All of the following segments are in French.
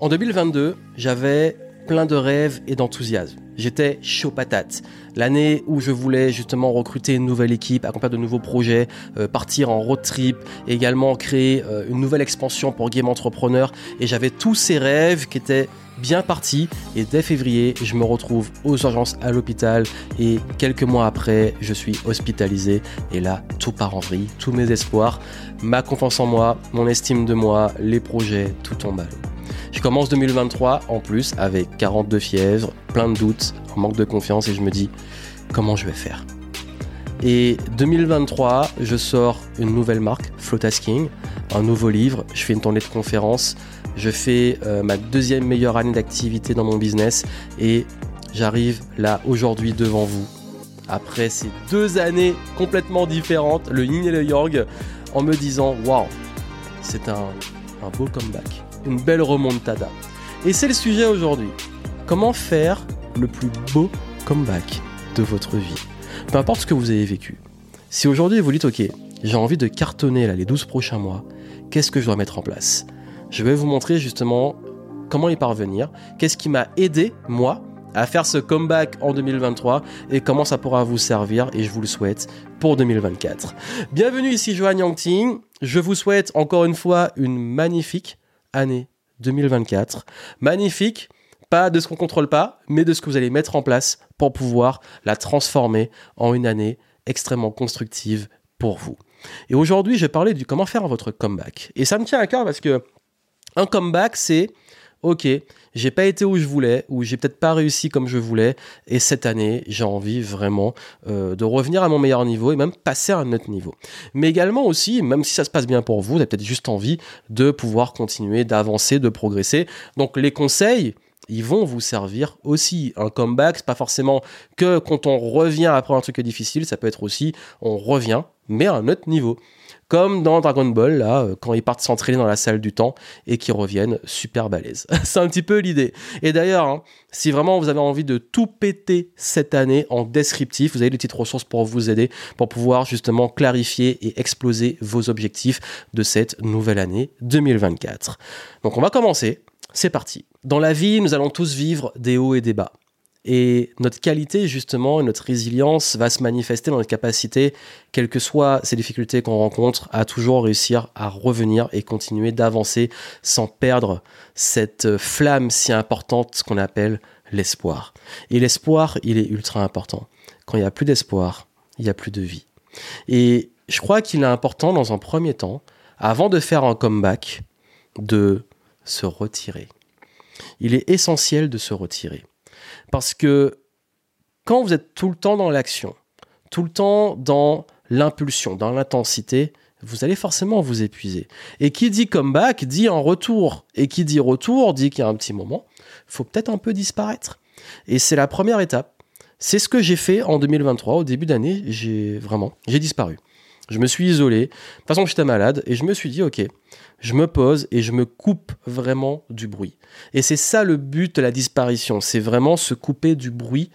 En 2022, j'avais plein de rêves et d'enthousiasme. J'étais chaud patate. L'année où je voulais justement recruter une nouvelle équipe, accomplir de nouveaux projets, euh, partir en road trip, également créer euh, une nouvelle expansion pour Game Entrepreneur. Et j'avais tous ces rêves qui étaient bien partis. Et dès février, je me retrouve aux urgences à l'hôpital. Et quelques mois après, je suis hospitalisé. Et là, tout part en vrille. Tous mes espoirs, ma confiance en moi, mon estime de moi, les projets, tout tombe à l'eau. Je commence 2023 en plus avec 42 fièvres, plein de doutes, un manque de confiance et je me dis comment je vais faire? Et 2023, je sors une nouvelle marque, Flotasking, un nouveau livre, je fais une tournée de conférences, je fais euh, ma deuxième meilleure année d'activité dans mon business et j'arrive là aujourd'hui devant vous. Après ces deux années complètement différentes, le yin et le yang, en me disant waouh, c'est un, un beau comeback une belle remontada. Et c'est le sujet aujourd'hui. Comment faire le plus beau comeback de votre vie? Peu importe ce que vous avez vécu. Si aujourd'hui vous dites ok, j'ai envie de cartonner là, les 12 prochains mois, qu'est-ce que je dois mettre en place? Je vais vous montrer justement comment y parvenir, qu'est-ce qui m'a aidé, moi, à faire ce comeback en 2023 et comment ça pourra vous servir et je vous le souhaite pour 2024. Bienvenue ici Johan Yangting. Je vous souhaite encore une fois une magnifique année 2024. Magnifique, pas de ce qu'on contrôle pas, mais de ce que vous allez mettre en place pour pouvoir la transformer en une année extrêmement constructive pour vous. Et aujourd'hui, je vais parler du comment faire votre comeback. Et ça me tient à cœur parce que un comeback, c'est ok, j'ai pas été où je voulais, ou j'ai peut-être pas réussi comme je voulais, et cette année, j'ai envie vraiment euh, de revenir à mon meilleur niveau et même passer à un autre niveau. Mais également aussi, même si ça se passe bien pour vous, vous avez peut-être juste envie de pouvoir continuer, d'avancer, de progresser. Donc les conseils, ils vont vous servir aussi. Un comeback, c'est pas forcément que quand on revient après un truc difficile, ça peut être aussi on revient, mais à un autre niveau. Comme dans Dragon Ball, là, euh, quand ils partent s'entraîner dans la salle du temps et qu'ils reviennent super balèzes. c'est un petit peu l'idée. Et d'ailleurs, hein, si vraiment vous avez envie de tout péter cette année en descriptif, vous avez des petites ressources pour vous aider, pour pouvoir justement clarifier et exploser vos objectifs de cette nouvelle année 2024. Donc on va commencer. C'est parti. Dans la vie, nous allons tous vivre des hauts et des bas. Et notre qualité, justement, notre résilience va se manifester dans notre capacité, quelles que soient ces difficultés qu'on rencontre, à toujours réussir à revenir et continuer d'avancer sans perdre cette flamme si importante qu'on appelle l'espoir. Et l'espoir, il est ultra important. Quand il n'y a plus d'espoir, il n'y a plus de vie. Et je crois qu'il est important, dans un premier temps, avant de faire un comeback, de se retirer. Il est essentiel de se retirer. Parce que quand vous êtes tout le temps dans l'action, tout le temps dans l'impulsion, dans l'intensité, vous allez forcément vous épuiser. Et qui dit comeback dit en retour. Et qui dit retour dit qu'il y a un petit moment, faut peut-être un peu disparaître. Et c'est la première étape. C'est ce que j'ai fait en 2023. Au début d'année, j'ai vraiment, j'ai disparu. Je me suis isolé. De toute façon, j'étais malade et je me suis dit, ok, je me pose et je me coupe vraiment du bruit. Et c'est ça le but de la disparition. C'est vraiment se couper du bruit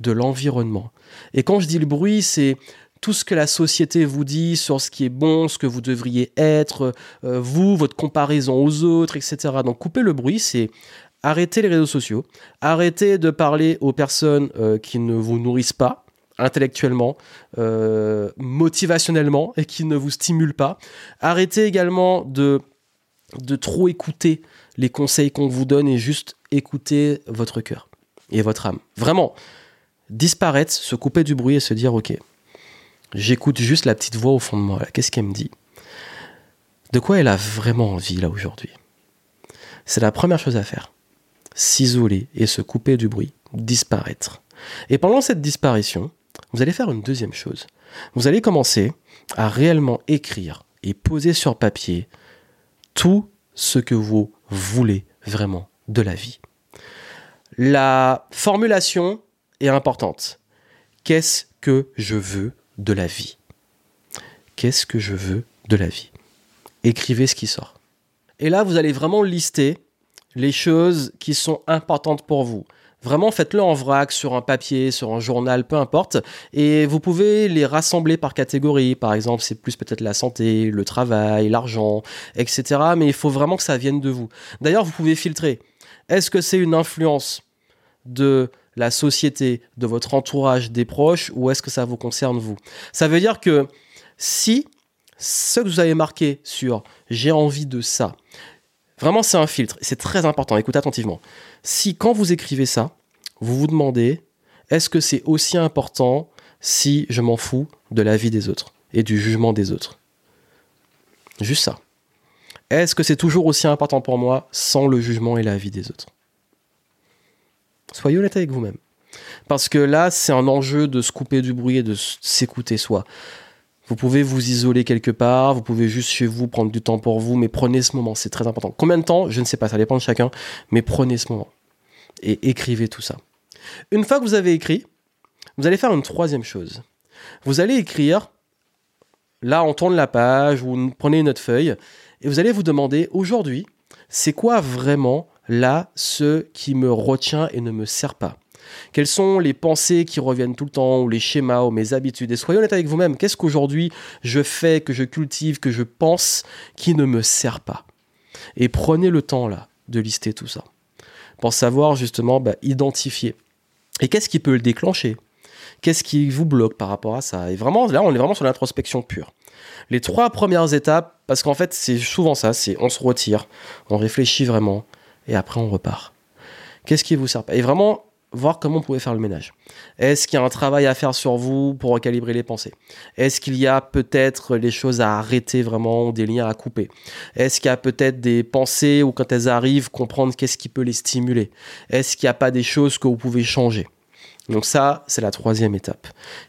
de l'environnement. Et quand je dis le bruit, c'est tout ce que la société vous dit sur ce qui est bon, ce que vous devriez être, euh, vous, votre comparaison aux autres, etc. Donc couper le bruit, c'est arrêter les réseaux sociaux, arrêter de parler aux personnes euh, qui ne vous nourrissent pas, intellectuellement, euh, motivationnellement et qui ne vous stimule pas. Arrêtez également de, de trop écouter les conseils qu'on vous donne et juste écouter votre cœur et votre âme. Vraiment, disparaître, se couper du bruit et se dire ok, j'écoute juste la petite voix au fond de moi. Qu'est-ce qu'elle me dit? De quoi elle a vraiment envie là aujourd'hui? C'est la première chose à faire. S'isoler et se couper du bruit, disparaître. Et pendant cette disparition, vous allez faire une deuxième chose. Vous allez commencer à réellement écrire et poser sur papier tout ce que vous voulez vraiment de la vie. La formulation est importante. Qu'est-ce que je veux de la vie? Qu'est-ce que je veux de la vie? Écrivez ce qui sort. Et là, vous allez vraiment lister les choses qui sont importantes pour vous Vraiment, faites-le en vrac, sur un papier, sur un journal, peu importe. Et vous pouvez les rassembler par catégorie. Par exemple, c'est plus peut-être la santé, le travail, l'argent, etc. Mais il faut vraiment que ça vienne de vous. D'ailleurs, vous pouvez filtrer. Est-ce que c'est une influence de la société, de votre entourage, des proches, ou est-ce que ça vous concerne vous? Ça veut dire que si ce que vous avez marqué sur j'ai envie de ça, vraiment c'est un filtre, c'est très important, écoutez attentivement. Si quand vous écrivez ça, vous vous demandez est-ce que c'est aussi important si je m'en fous de la vie des autres et du jugement des autres? Juste ça. Est-ce que c'est toujours aussi important pour moi sans le jugement et la vie des autres? Soyez honnête avec vous-même. Parce que là, c'est un enjeu de se couper du bruit et de s'écouter soi. Vous pouvez vous isoler quelque part, vous pouvez juste chez vous prendre du temps pour vous, mais prenez ce moment, c'est très important. Combien de temps Je ne sais pas, ça dépend de chacun, mais prenez ce moment et écrivez tout ça. Une fois que vous avez écrit, vous allez faire une troisième chose. Vous allez écrire, là on tourne la page, vous prenez une autre feuille, et vous allez vous demander aujourd'hui, c'est quoi vraiment là ce qui me retient et ne me sert pas? Quelles sont les pensées qui reviennent tout le temps, ou les schémas, ou mes habitudes? Et soyez honnête avec vous-même, qu'est-ce qu'aujourd'hui je fais, que je cultive, que je pense, qui ne me sert pas? Et prenez le temps là de lister tout ça, pour savoir justement bah, identifier. Et qu'est-ce qui peut le déclencher? Qu'est-ce qui vous bloque par rapport à ça? Et vraiment, là, on est vraiment sur l'introspection pure. Les trois premières étapes, parce qu'en fait, c'est souvent ça, c'est on se retire, on réfléchit vraiment, et après on repart. Qu'est-ce qui vous sert pas? Et vraiment, voir comment vous pouvez faire le ménage. Est-ce qu'il y a un travail à faire sur vous pour recalibrer les pensées? Est-ce qu'il y a peut-être les choses à arrêter vraiment, des liens à couper? Est-ce qu'il y a peut-être des pensées ou quand elles arrivent, comprendre qu'est-ce qui peut les stimuler? Est-ce qu'il n'y a pas des choses que vous pouvez changer? Donc ça, c'est la troisième étape.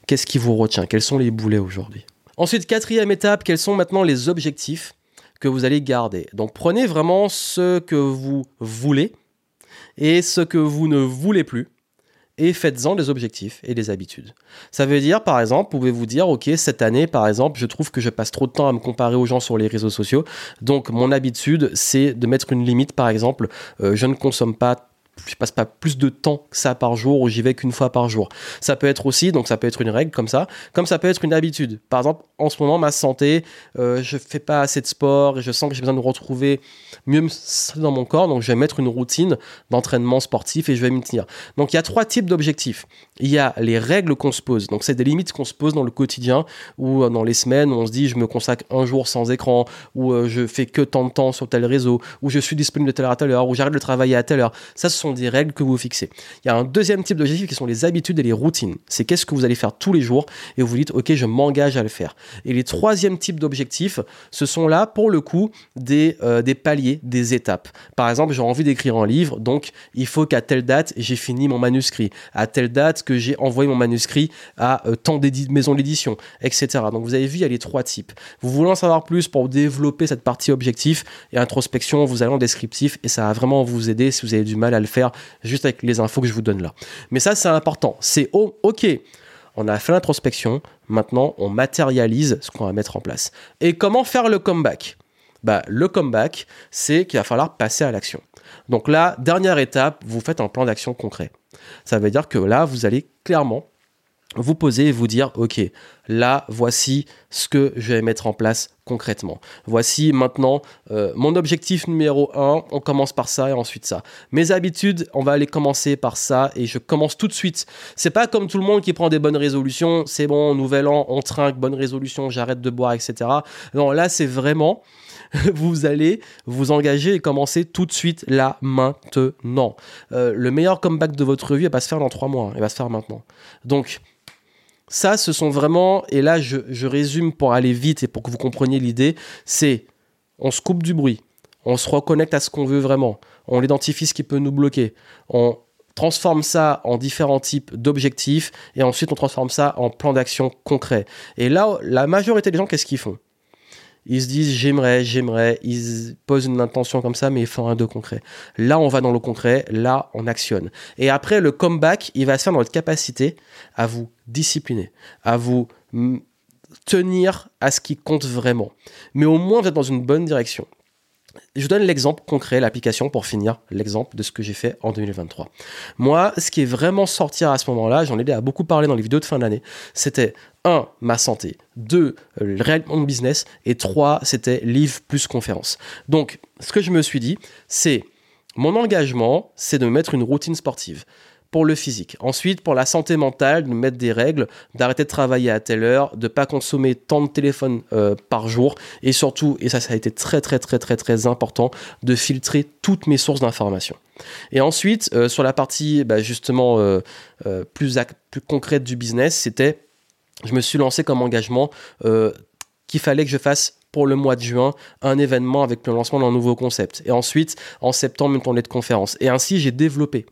Qu'est-ce qui vous retient? Quels sont les boulets aujourd'hui? Ensuite, quatrième étape, quels sont maintenant les objectifs que vous allez garder? Donc prenez vraiment ce que vous voulez et ce que vous ne voulez plus et faites-en des objectifs et des habitudes. Ça veut dire, par exemple, pouvez-vous dire, ok, cette année, par exemple, je trouve que je passe trop de temps à me comparer aux gens sur les réseaux sociaux, donc mon habitude, c'est de mettre une limite, par exemple, euh, je ne consomme pas je passe pas plus de temps que ça par jour ou j'y vais qu'une fois par jour. Ça peut être aussi, donc ça peut être une règle comme ça, comme ça peut être une habitude. Par exemple, en ce moment, ma santé, euh, je fais pas assez de sport et je sens que j'ai besoin de retrouver mieux dans mon corps, donc je vais mettre une routine d'entraînement sportif et je vais m'y tenir. Donc il y a trois types d'objectifs. Il y a les règles qu'on se pose, donc c'est des limites qu'on se pose dans le quotidien ou euh, dans les semaines où on se dit je me consacre un jour sans écran, ou euh, je fais que tant de temps sur tel réseau, ou je suis disponible de telle heure à telle heure, ou j'arrête de travailler à telle heure. Ça, ce sont des règles que vous fixez. Il y a un deuxième type d'objectif qui sont les habitudes et les routines. C'est qu'est-ce que vous allez faire tous les jours et vous dites, OK, je m'engage à le faire. Et les troisième types d'objectifs, ce sont là, pour le coup, des, euh, des paliers, des étapes. Par exemple, j'ai envie d'écrire un livre, donc il faut qu'à telle date, j'ai fini mon manuscrit. À telle date que j'ai envoyé mon manuscrit à euh, tant de maisons d'édition, etc. Donc vous avez vu, il y a les trois types. Vous voulez en savoir plus pour développer cette partie objectif et introspection, vous allez en descriptif et ça va vraiment vous aider si vous avez du mal à le faire juste avec les infos que je vous donne là. Mais ça, c'est important. C'est oh, OK. On a fait l'introspection, maintenant on matérialise ce qu'on va mettre en place. Et comment faire le comeback? Bah, Le comeback, c'est qu'il va falloir passer à l'action. Donc là, dernière étape, vous faites un plan d'action concret. Ça veut dire que là, vous allez clairement vous poser et vous dire, OK, là, voici ce que je vais mettre en place concrètement. Voici maintenant euh, mon objectif numéro 1, on commence par ça et ensuite ça. Mes habitudes, on va aller commencer par ça et je commence tout de suite. C'est pas comme tout le monde qui prend des bonnes résolutions, c'est bon, nouvel an, on trinque, bonne résolution, j'arrête de boire, etc. Non, là, c'est vraiment vous allez vous engager et commencer tout de suite là, maintenant. Euh, le meilleur comeback de votre vie, il va pas se faire dans trois mois, il va se faire maintenant. Donc, ça, ce sont vraiment, et là je, résume pour aller vite et pour que vous compreniez l'idée, c'est on se coupe du bruit, on se reconnecte à ce qu'on veut vraiment, on identifie ce qui peut nous bloquer, on transforme ça en différents types d'objectifs et ensuite on transforme ça en plan d'action concret. Et là, la majorité des gens, qu'est-ce qu'ils font? Ils se disent j'aimerais, j'aimerais, ils posent une intention comme ça, mais ils font un de concret. Là, on va dans le concret, là, on actionne. Et après, le comeback, il va se faire dans votre capacité à vous discipliner, à vous tenir à ce qui compte vraiment. Mais au moins, vous êtes dans une bonne direction. Je donne l'exemple concret, l'application pour finir l'exemple de ce que j'ai fait en 2023. Moi, ce qui est vraiment sorti à ce moment-là, j'en ai à beaucoup parlé dans les vidéos de fin d'année, c'était 1. ma santé, 2. le réellement business et 3. c'était livre plus conférence. Donc, ce que je me suis dit, c'est mon engagement, c'est de mettre une routine sportive pour le physique. Ensuite, pour la santé mentale, de mettre des règles, d'arrêter de travailler à telle heure, de pas consommer tant de téléphones euh, par jour, et surtout, et ça, ça a été très très très très très important, de filtrer toutes mes sources d'informations. Et ensuite, euh, sur la partie bah, justement euh, plus, plus concrète du business, c'était, je me suis lancé comme engagement qu'il fallait que je fasse pour le mois de juin un événement avec le lancement d'un nouveau concept. Et ensuite, en septembre, une tournée de conférences. Et ainsi, j'ai développé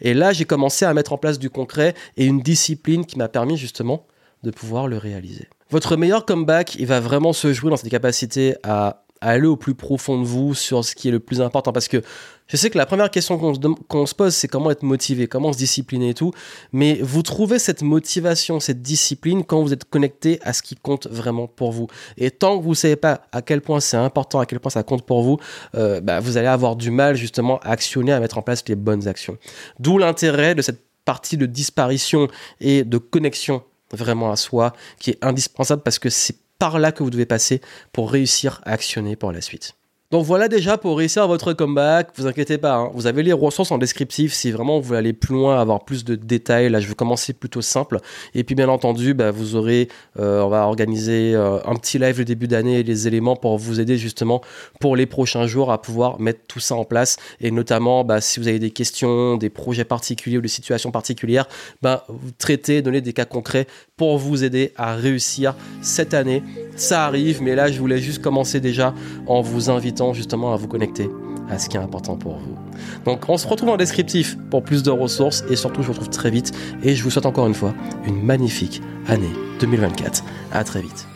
et là, j'ai commencé à mettre en place du concret et une discipline qui m'a permis justement de pouvoir le réaliser. Votre meilleur comeback, il va vraiment se jouer dans cette capacité à aller au plus profond de vous sur ce qui est le plus important. Parce que je sais que la première question qu'on se, pose, c'est comment être motivé, comment se discipliner et tout. Mais vous trouvez cette motivation, cette discipline quand vous êtes connecté à ce qui compte vraiment pour vous. Et tant que vous ne savez pas à quel point c'est important, à quel point ça compte pour vous, euh, bah, vous allez avoir du mal justement à actionner, à mettre en place les bonnes actions. D'où l'intérêt de cette partie de disparition et de connexion vraiment à soi qui est indispensable parce que c'est par là que vous devez passer pour réussir à actionner pour la suite. Donc voilà déjà pour réussir votre comeback. Vous inquiétez pas, hein. vous avez les ressources en descriptif si vraiment vous voulez aller plus loin, avoir plus de détails. Là, je vais commencer plutôt simple. Et puis bien entendu, bah, vous aurez, euh, on va organiser euh, un petit live le début d'année et les éléments pour vous aider justement pour les prochains jours à pouvoir mettre tout ça en place. Et notamment, bah, si vous avez des questions, des projets particuliers ou des situations particulières, bah, traitez, donnez des cas concrets pour vous aider à réussir cette année. Ça arrive, mais là, je voulais juste commencer déjà en vous invitant justement à vous connecter à ce qui est important pour vous. Donc on se retrouve en descriptif pour plus de ressources et surtout je vous retrouve très vite et je vous souhaite encore une fois une magnifique année 2024. À très vite.